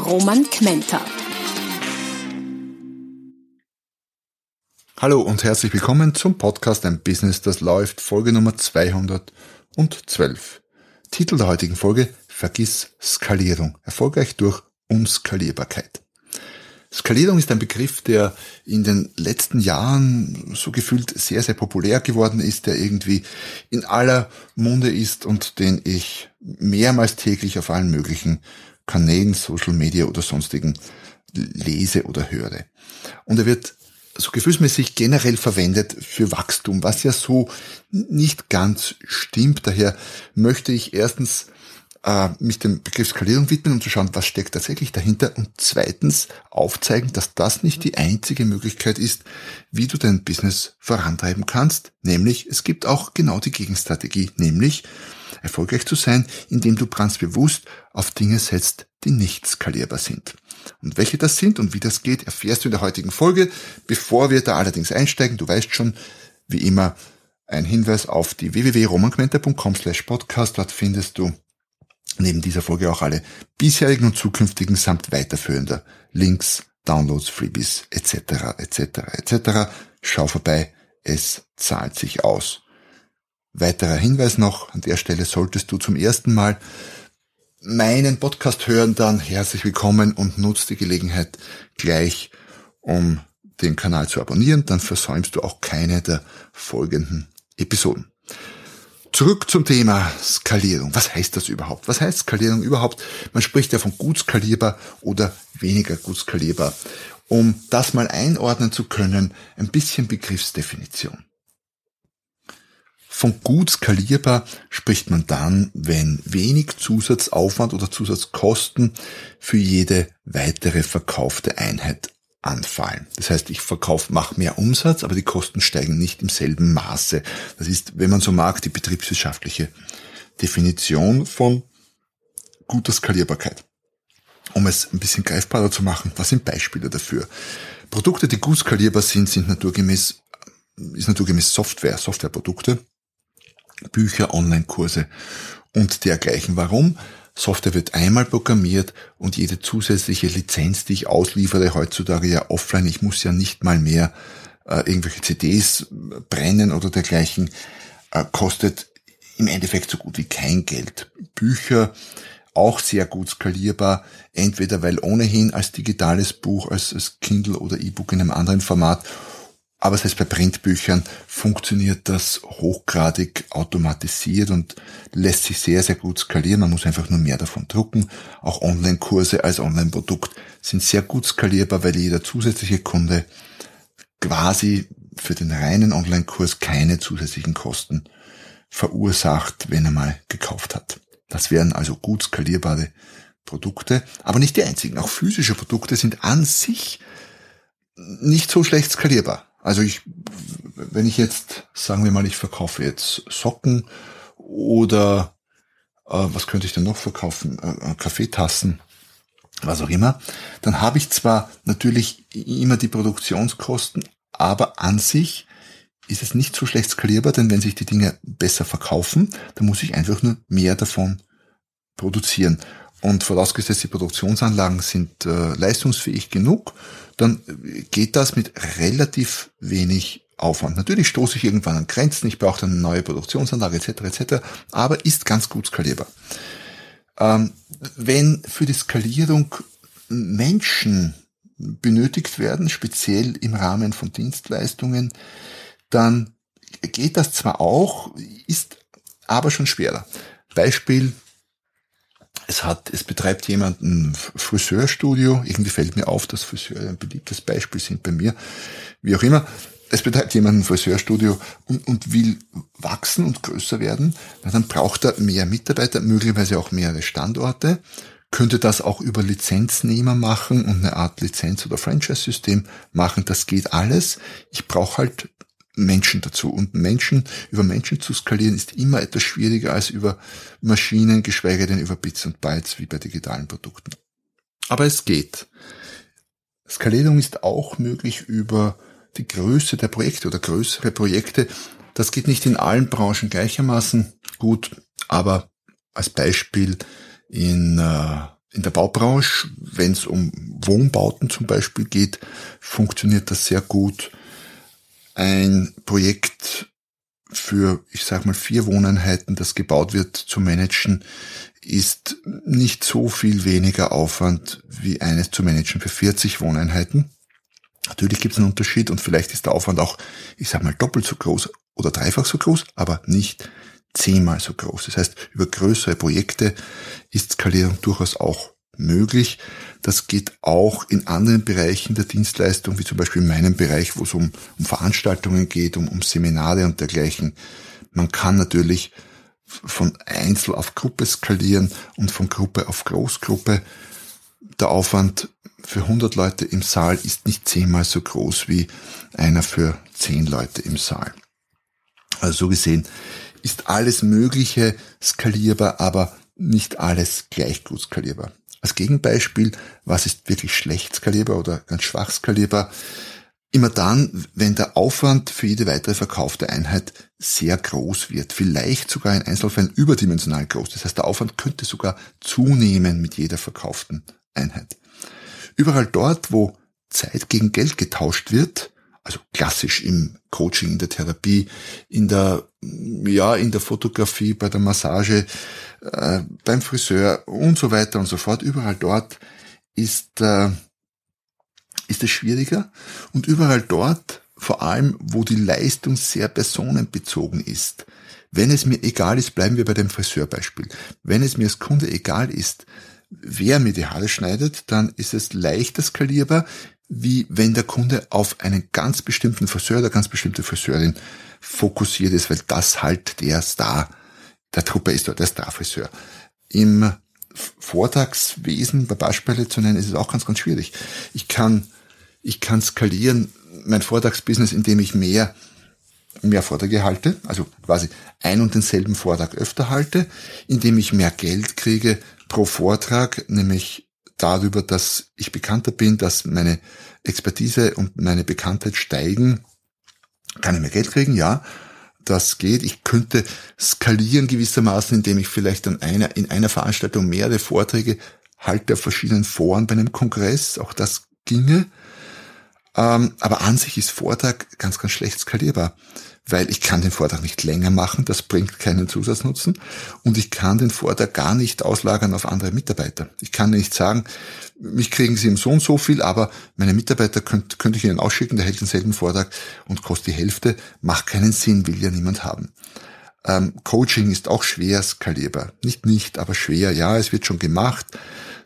Roman Kmenter. Hallo und herzlich willkommen zum Podcast Ein Business, das läuft, Folge Nummer 212. Titel der heutigen Folge Vergiss Skalierung. Erfolgreich durch Unskalierbarkeit. Skalierung ist ein Begriff, der in den letzten Jahren so gefühlt sehr, sehr populär geworden ist, der irgendwie in aller Munde ist und den ich mehrmals täglich auf allen möglichen Kanälen, Social Media oder sonstigen lese oder höre. Und er wird so gefühlsmäßig generell verwendet für Wachstum, was ja so nicht ganz stimmt. Daher möchte ich erstens äh, mich dem Begriff Skalierung widmen, um zu schauen, was steckt tatsächlich dahinter und zweitens aufzeigen, dass das nicht die einzige Möglichkeit ist, wie du dein Business vorantreiben kannst, nämlich es gibt auch genau die Gegenstrategie, nämlich erfolgreich zu sein, indem du ganz bewusst auf Dinge setzt, die nicht skalierbar sind. Und welche das sind und wie das geht, erfährst du in der heutigen Folge. Bevor wir da allerdings einsteigen, du weißt schon, wie immer, ein Hinweis auf die www.romanquenter.com slash podcast. Dort findest du neben dieser Folge auch alle bisherigen und zukünftigen samt weiterführender Links, Downloads, Freebies etc. etc. etc. Schau vorbei, es zahlt sich aus. Weiterer Hinweis noch, an der Stelle solltest du zum ersten Mal meinen Podcast hören, dann herzlich willkommen und nutzt die Gelegenheit gleich, um den Kanal zu abonnieren, dann versäumst du auch keine der folgenden Episoden. Zurück zum Thema Skalierung. Was heißt das überhaupt? Was heißt Skalierung überhaupt? Man spricht ja von gut skalierbar oder weniger gut skalierbar. Um das mal einordnen zu können, ein bisschen Begriffsdefinition. Von gut skalierbar spricht man dann, wenn wenig Zusatzaufwand oder Zusatzkosten für jede weitere verkaufte Einheit anfallen. Das heißt, ich verkaufe, mache mehr Umsatz, aber die Kosten steigen nicht im selben Maße. Das ist, wenn man so mag, die betriebswirtschaftliche Definition von guter Skalierbarkeit. Um es ein bisschen greifbarer zu machen, was sind Beispiele dafür? Produkte, die gut skalierbar sind, sind naturgemäß, ist naturgemäß Software, Softwareprodukte, Bücher, Online-Kurse und dergleichen. Warum? Software wird einmal programmiert und jede zusätzliche Lizenz, die ich ausliefere, heutzutage ja offline, ich muss ja nicht mal mehr äh, irgendwelche CDs brennen oder dergleichen, äh, kostet im Endeffekt so gut wie kein Geld. Bücher auch sehr gut skalierbar, entweder weil ohnehin als digitales Buch, als, als Kindle oder E-Book in einem anderen Format aber heißt, bei Printbüchern funktioniert das hochgradig automatisiert und lässt sich sehr, sehr gut skalieren. Man muss einfach nur mehr davon drucken. Auch Online-Kurse als Online-Produkt sind sehr gut skalierbar, weil jeder zusätzliche Kunde quasi für den reinen Online-Kurs keine zusätzlichen Kosten verursacht, wenn er mal gekauft hat. Das wären also gut skalierbare Produkte, aber nicht die einzigen. Auch physische Produkte sind an sich nicht so schlecht skalierbar. Also ich, wenn ich jetzt, sagen wir mal, ich verkaufe jetzt Socken oder äh, was könnte ich denn noch verkaufen? Äh, äh, Kaffeetassen, was auch immer, dann habe ich zwar natürlich immer die Produktionskosten, aber an sich ist es nicht so schlecht skalierbar, denn wenn sich die Dinge besser verkaufen, dann muss ich einfach nur mehr davon produzieren. Und vorausgesetzt, die Produktionsanlagen sind äh, leistungsfähig genug, dann geht das mit relativ wenig Aufwand. Natürlich stoße ich irgendwann an Grenzen, ich brauche dann eine neue Produktionsanlage etc. etc. Aber ist ganz gut skalierbar. Ähm, wenn für die Skalierung Menschen benötigt werden, speziell im Rahmen von Dienstleistungen, dann geht das zwar auch, ist aber schon schwerer. Beispiel es hat, es betreibt jemand ein Friseurstudio. Irgendwie fällt mir auf, dass Friseure ein beliebtes Beispiel sind bei mir. Wie auch immer. Es betreibt jemand ein Friseurstudio und, und will wachsen und größer werden. Na, dann braucht er mehr Mitarbeiter, möglicherweise auch mehrere Standorte. könnte das auch über Lizenznehmer machen und eine Art Lizenz- oder Franchise-System machen. Das geht alles. Ich brauche halt Menschen dazu. Und Menschen, über Menschen zu skalieren, ist immer etwas schwieriger als über Maschinen, geschweige denn über Bits und Bytes, wie bei digitalen Produkten. Aber es geht. Skalierung ist auch möglich über die Größe der Projekte oder größere Projekte. Das geht nicht in allen Branchen gleichermaßen gut, aber als Beispiel in, äh, in der Baubranche, wenn es um Wohnbauten zum Beispiel geht, funktioniert das sehr gut. Ein Projekt für, ich sag mal, vier Wohneinheiten, das gebaut wird, zu managen, ist nicht so viel weniger Aufwand wie eines zu managen für 40 Wohneinheiten. Natürlich gibt es einen Unterschied und vielleicht ist der Aufwand auch, ich sag mal, doppelt so groß oder dreifach so groß, aber nicht zehnmal so groß. Das heißt, über größere Projekte ist Skalierung durchaus auch möglich. Das geht auch in anderen Bereichen der Dienstleistung, wie zum Beispiel in meinem Bereich, wo es um, um Veranstaltungen geht, um, um Seminare und dergleichen. Man kann natürlich von Einzel auf Gruppe skalieren und von Gruppe auf Großgruppe. Der Aufwand für 100 Leute im Saal ist nicht zehnmal so groß wie einer für 10 Leute im Saal. Also so gesehen ist alles Mögliche skalierbar, aber nicht alles gleich gut skalierbar. Als Gegenbeispiel, was ist wirklich schlecht skalierbar oder ganz schwach skalierbar? Immer dann, wenn der Aufwand für jede weitere verkaufte Einheit sehr groß wird, vielleicht sogar in Einzelfällen überdimensional groß. Das heißt, der Aufwand könnte sogar zunehmen mit jeder verkauften Einheit. Überall dort, wo Zeit gegen Geld getauscht wird, also klassisch im Coaching, in der Therapie, in der, ja, in der Fotografie, bei der Massage, äh, beim Friseur und so weiter und so fort. Überall dort ist, äh, ist es schwieriger und überall dort, vor allem, wo die Leistung sehr personenbezogen ist. Wenn es mir egal ist, bleiben wir bei dem Friseurbeispiel. Wenn es mir als Kunde egal ist, wer mir die Haare schneidet, dann ist es leichter skalierbar, wie wenn der Kunde auf einen ganz bestimmten Friseur oder ganz bestimmte Friseurin fokussiert ist, weil das halt der Star der Truppe ist, der Starfriseur. Im Vortragswesen bei Beispiele zu nennen, ist es auch ganz, ganz schwierig. Ich kann, ich kann skalieren mein Vortragsbusiness, indem ich mehr, mehr Vorträge halte, also quasi ein und denselben Vortrag öfter halte, indem ich mehr Geld kriege pro Vortrag, nämlich darüber, dass ich bekannter bin, dass meine Expertise und meine Bekanntheit steigen, kann ich mehr Geld kriegen, ja. Das geht. Ich könnte skalieren gewissermaßen, indem ich vielleicht an einer, in einer Veranstaltung mehrere Vorträge halte auf verschiedenen Foren bei einem Kongress. Auch das ginge. Ähm, aber an sich ist Vortrag ganz, ganz schlecht skalierbar weil ich kann den Vortrag nicht länger machen, das bringt keinen Zusatznutzen und ich kann den Vortrag gar nicht auslagern auf andere Mitarbeiter. Ich kann nicht sagen, mich kriegen Sie im so und so viel, aber meine Mitarbeiter könnte könnt ich Ihnen ausschicken, der hält denselben Vortrag und kostet die Hälfte, macht keinen Sinn, will ja niemand haben. Ähm, Coaching ist auch schwer skalierbar. Nicht nicht, aber schwer. Ja, es wird schon gemacht.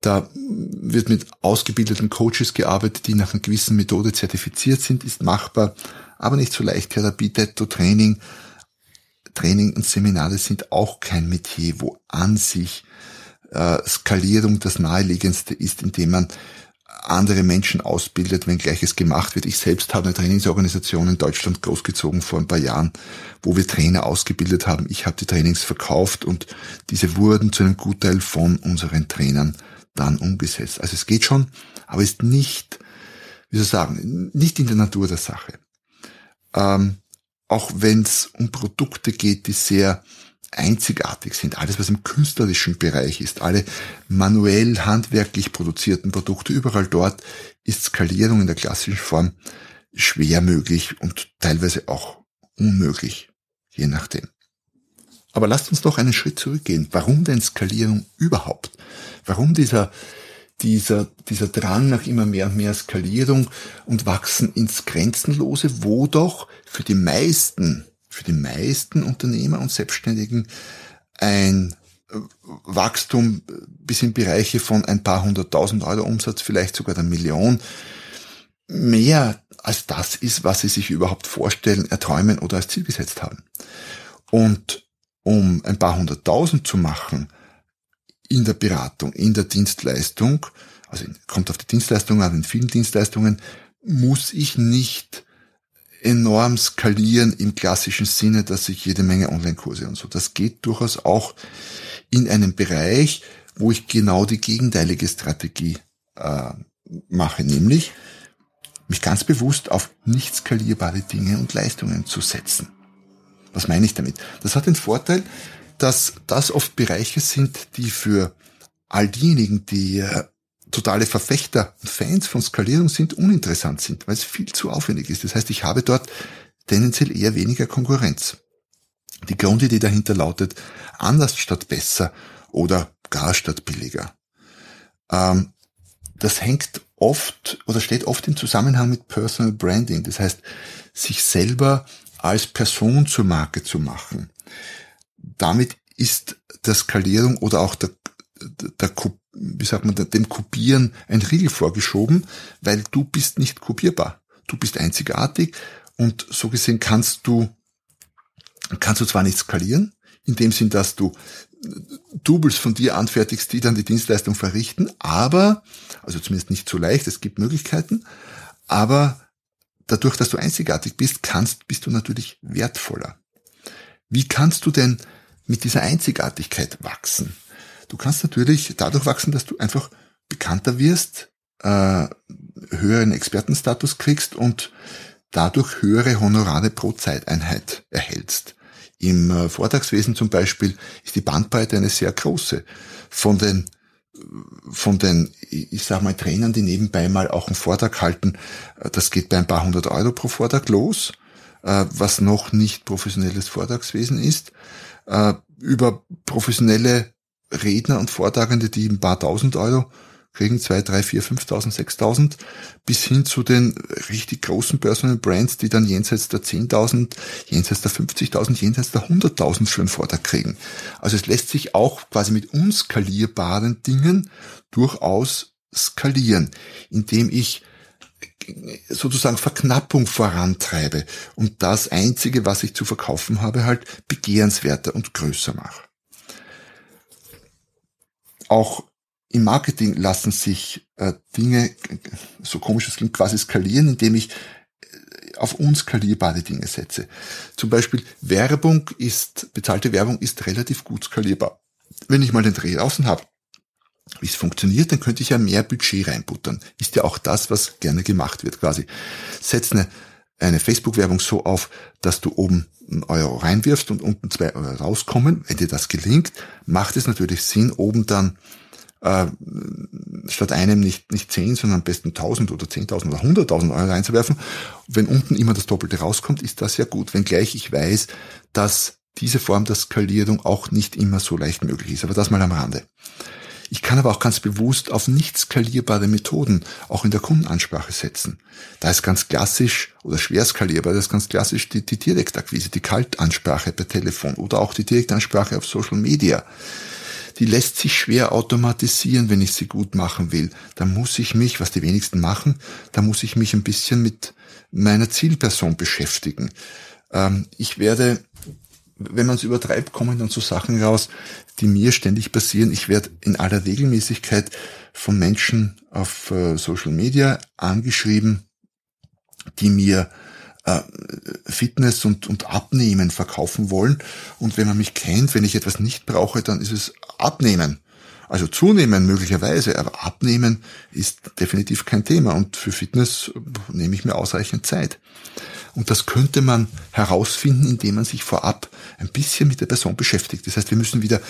Da wird mit ausgebildeten Coaches gearbeitet, die nach einer gewissen Methode zertifiziert sind, ist machbar aber nicht so leicht. Therapie, Detto, Training, Training und Seminare sind auch kein Metier, wo an sich äh, Skalierung das naheliegendste ist, indem man andere Menschen ausbildet, wenn gleiches gemacht wird. Ich selbst habe eine Trainingsorganisation in Deutschland großgezogen vor ein paar Jahren, wo wir Trainer ausgebildet haben. Ich habe die Trainings verkauft und diese wurden zu einem Gutteil von unseren Trainern dann umgesetzt. Also es geht schon, aber ist nicht, wie soll ich sagen, nicht in der Natur der Sache ähm, auch wenn es um Produkte geht, die sehr einzigartig sind. Alles, was im künstlerischen Bereich ist, alle manuell handwerklich produzierten Produkte, überall dort ist Skalierung in der klassischen Form schwer möglich und teilweise auch unmöglich, je nachdem. Aber lasst uns doch einen Schritt zurückgehen. Warum denn Skalierung überhaupt? Warum dieser dieser, dieser Drang nach immer mehr und mehr Skalierung und wachsen ins Grenzenlose, wo doch für die meisten, für die meisten Unternehmer und Selbstständigen ein Wachstum bis in Bereiche von ein paar hunderttausend Euro Umsatz, vielleicht sogar der Million, mehr als das ist, was sie sich überhaupt vorstellen, erträumen oder als Ziel gesetzt haben. Und um ein paar hunderttausend zu machen, in der Beratung, in der Dienstleistung, also kommt auf die Dienstleistung an, in vielen Dienstleistungen, muss ich nicht enorm skalieren im klassischen Sinne, dass ich jede Menge Online-Kurse und so. Das geht durchaus auch in einem Bereich, wo ich genau die gegenteilige Strategie äh, mache, nämlich mich ganz bewusst auf nicht skalierbare Dinge und Leistungen zu setzen. Was meine ich damit? Das hat den Vorteil, dass das oft Bereiche sind, die für all diejenigen, die äh, totale Verfechter und Fans von Skalierung sind, uninteressant sind, weil es viel zu aufwendig ist. Das heißt, ich habe dort tendenziell eher weniger Konkurrenz. Die Grundidee dahinter lautet anders statt besser oder gar statt billiger. Ähm, das hängt oft oder steht oft im Zusammenhang mit Personal Branding. Das heißt, sich selber als Person zur Marke zu machen. Damit ist der Skalierung oder auch der, der, wie sagt man, dem Kopieren ein Riegel vorgeschoben, weil du bist nicht kopierbar. Du bist einzigartig und so gesehen kannst du, kannst du zwar nicht skalieren, in dem Sinn, dass du Doubles von dir anfertigst, die dann die Dienstleistung verrichten, aber, also zumindest nicht so leicht, es gibt Möglichkeiten, aber dadurch, dass du einzigartig bist, kannst, bist du natürlich wertvoller. Wie kannst du denn mit dieser Einzigartigkeit wachsen? Du kannst natürlich dadurch wachsen, dass du einfach bekannter wirst, äh, höheren Expertenstatus kriegst und dadurch höhere Honorare pro Zeiteinheit erhältst. Im äh, Vortragswesen zum Beispiel ist die Bandbreite eine sehr große. Von den von den, ich sag mal, Trainern, die nebenbei mal auch einen Vortrag halten, äh, das geht bei ein paar hundert Euro pro Vortrag los, äh, was noch nicht professionelles Vortragswesen ist, über professionelle Redner und Vortragende, die ein paar tausend Euro kriegen, zwei, drei, vier, fünftausend, sechstausend, bis hin zu den richtig großen Personal Brands, die dann jenseits der zehntausend, jenseits der fünfzigtausend, jenseits der hunderttausend für einen Vortrag kriegen. Also es lässt sich auch quasi mit unskalierbaren Dingen durchaus skalieren, indem ich sozusagen Verknappung vorantreibe und das Einzige, was ich zu verkaufen habe, halt begehrenswerter und größer mache. Auch im Marketing lassen sich äh, Dinge, so komisch es klingt, quasi skalieren, indem ich äh, auf unskalierbare Dinge setze. Zum Beispiel Werbung ist, bezahlte Werbung ist relativ gut skalierbar. Wenn ich mal den Dreh draußen habe, wie es funktioniert, dann könnte ich ja mehr Budget reinbuttern. Ist ja auch das, was gerne gemacht wird quasi. Setz eine, eine Facebook-Werbung so auf, dass du oben einen Euro reinwirfst und unten zwei Euro rauskommen. Wenn dir das gelingt, macht es natürlich Sinn, oben dann äh, statt einem nicht, nicht 10, sondern am besten 1000 oder 10.000 oder 100.000 Euro reinzuwerfen. Wenn unten immer das Doppelte rauskommt, ist das ja gut. Wenngleich ich weiß, dass diese Form der Skalierung auch nicht immer so leicht möglich ist. Aber das mal am Rande. Ich kann aber auch ganz bewusst auf nicht skalierbare Methoden auch in der Kundenansprache setzen. Da ist ganz klassisch oder schwer skalierbar, das ist ganz klassisch die, die Direktakquise, die Kaltansprache per Telefon oder auch die Direktansprache auf Social Media die lässt sich schwer automatisieren, wenn ich sie gut machen will. Da muss ich mich, was die wenigsten machen, da muss ich mich ein bisschen mit meiner Zielperson beschäftigen. Ähm, ich werde, wenn man es übertreibt, kommen dann so Sachen raus, die mir ständig passieren. Ich werde in aller Regelmäßigkeit von Menschen auf äh, Social Media angeschrieben, die mir äh, Fitness und, und Abnehmen verkaufen wollen. Und wenn man mich kennt, wenn ich etwas nicht brauche, dann ist es Abnehmen. Also zunehmen möglicherweise, aber abnehmen ist definitiv kein Thema. Und für Fitness nehme ich mir ausreichend Zeit. Und das könnte man herausfinden, indem man sich vorab ein bisschen mit der Person beschäftigt. Das heißt, wir müssen wieder,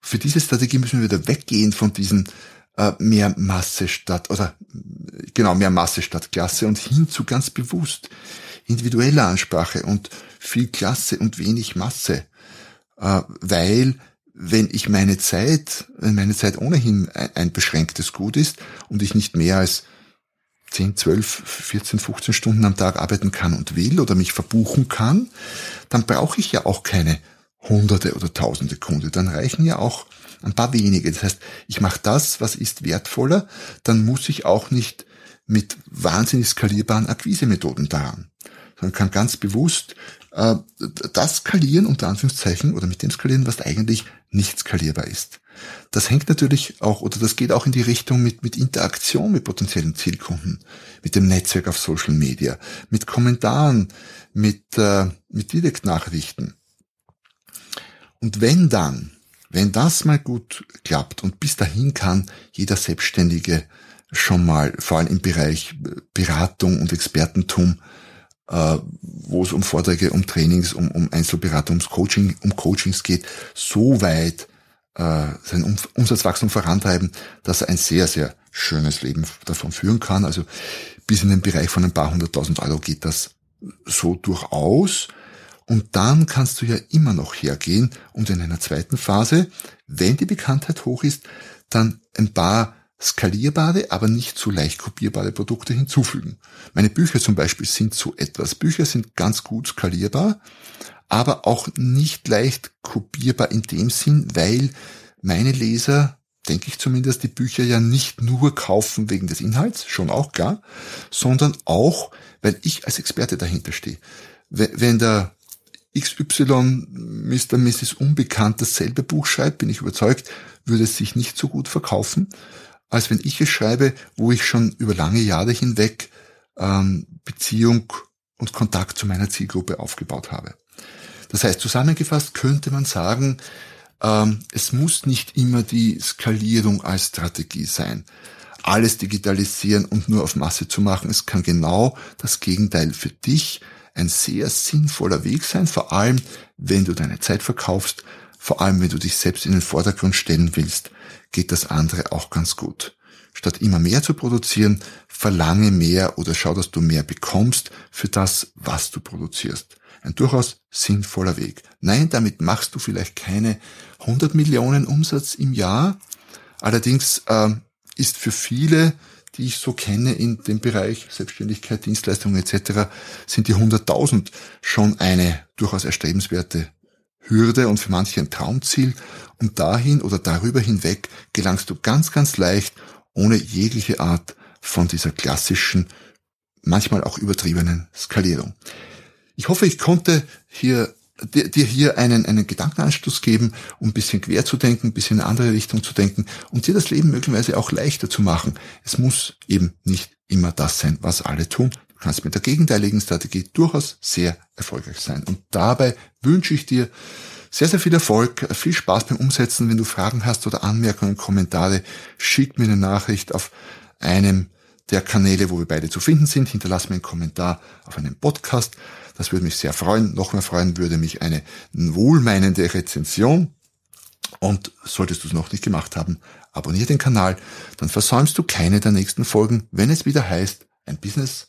für diese Strategie müssen wir wieder weggehen von diesen äh, mehr Masse statt, oder genau, mehr Masse statt Klasse und hin zu ganz bewusst individueller Ansprache und viel Klasse und wenig Masse. Äh, weil wenn ich meine Zeit, wenn meine Zeit ohnehin ein, beschränktes Gut ist und ich nicht mehr als 10, 12, 14, 15 Stunden am Tag arbeiten kann und will oder mich verbuchen kann, dann brauche ich ja auch keine Hunderte oder Tausende Kunde. Dann reichen ja auch ein paar wenige. Das heißt, ich mache das, was ist wertvoller, dann muss ich auch nicht mit wahnsinnig skalierbaren Akquisemethoden daran sondern kann ganz bewusst äh, das skalieren, unter Anführungszeichen, oder mit dem skalieren, was eigentlich nicht skalierbar ist. Das hängt natürlich auch, oder das geht auch in die Richtung mit, mit Interaktion mit potenziellen Zielkunden, mit dem Netzwerk auf Social Media, mit Kommentaren, mit, äh, mit Direktnachrichten. Und wenn dann, wenn das mal gut klappt und bis dahin kann jeder Selbstständige schon mal, vor allem im Bereich Beratung und Expertentum, äh, wo es um Vorträge, um Trainings, um, um Einzelberatung, ums Coaching, um Coachings geht, so weit äh, sein Umsatzwachstum vorantreiben, dass er ein sehr, sehr schönes Leben davon führen kann. Also bis in den Bereich von ein paar hunderttausend Euro geht das so durchaus. Und dann kannst du ja immer noch hergehen und in einer zweiten Phase, wenn die Bekanntheit hoch ist, dann ein paar skalierbare, aber nicht so leicht kopierbare Produkte hinzufügen. Meine Bücher zum Beispiel sind so etwas. Bücher sind ganz gut skalierbar, aber auch nicht leicht kopierbar in dem Sinn, weil meine Leser, denke ich zumindest, die Bücher ja nicht nur kaufen wegen des Inhalts, schon auch klar, sondern auch, weil ich als Experte dahinter stehe. Wenn der XY Mr. Mrs. Unbekannt dasselbe Buch schreibt, bin ich überzeugt, würde es sich nicht so gut verkaufen, als wenn ich es schreibe, wo ich schon über lange Jahre hinweg ähm, Beziehung und Kontakt zu meiner Zielgruppe aufgebaut habe. Das heißt, zusammengefasst könnte man sagen, ähm, es muss nicht immer die Skalierung als Strategie sein. Alles digitalisieren und nur auf Masse zu machen. Es kann genau das Gegenteil für dich ein sehr sinnvoller Weg sein, vor allem wenn du deine Zeit verkaufst, vor allem wenn du dich selbst in den Vordergrund stellen willst, geht das andere auch ganz gut. Statt immer mehr zu produzieren, verlange mehr oder schau, dass du mehr bekommst für das, was du produzierst. Ein durchaus sinnvoller Weg. Nein, damit machst du vielleicht keine 100 Millionen Umsatz im Jahr. Allerdings äh, ist für viele, die ich so kenne in dem Bereich Selbstständigkeit, Dienstleistungen etc., sind die 100.000 schon eine durchaus erstrebenswerte Hürde und für manche ein Traumziel. Und dahin oder darüber hinweg gelangst du ganz, ganz leicht ohne jegliche Art von dieser klassischen, manchmal auch übertriebenen Skalierung. Ich hoffe, ich konnte hier dir hier einen, einen Gedankenanstoß geben, um ein bisschen quer zu denken, ein bisschen in eine andere Richtung zu denken und dir das Leben möglicherweise auch leichter zu machen. Es muss eben nicht immer das sein, was alle tun. Du kannst mit der gegenteiligen Strategie durchaus sehr erfolgreich sein. Und dabei wünsche ich dir sehr, sehr viel Erfolg, viel Spaß beim Umsetzen. Wenn du Fragen hast oder Anmerkungen, Kommentare, schick mir eine Nachricht auf einem der Kanäle, wo wir beide zu finden sind. Hinterlass mir einen Kommentar auf einem Podcast. Das würde mich sehr freuen. Noch mehr freuen würde mich eine wohlmeinende Rezension. Und solltest du es noch nicht gemacht haben, abonniere den Kanal, dann versäumst du keine der nächsten Folgen, wenn es wieder heißt, ein Business,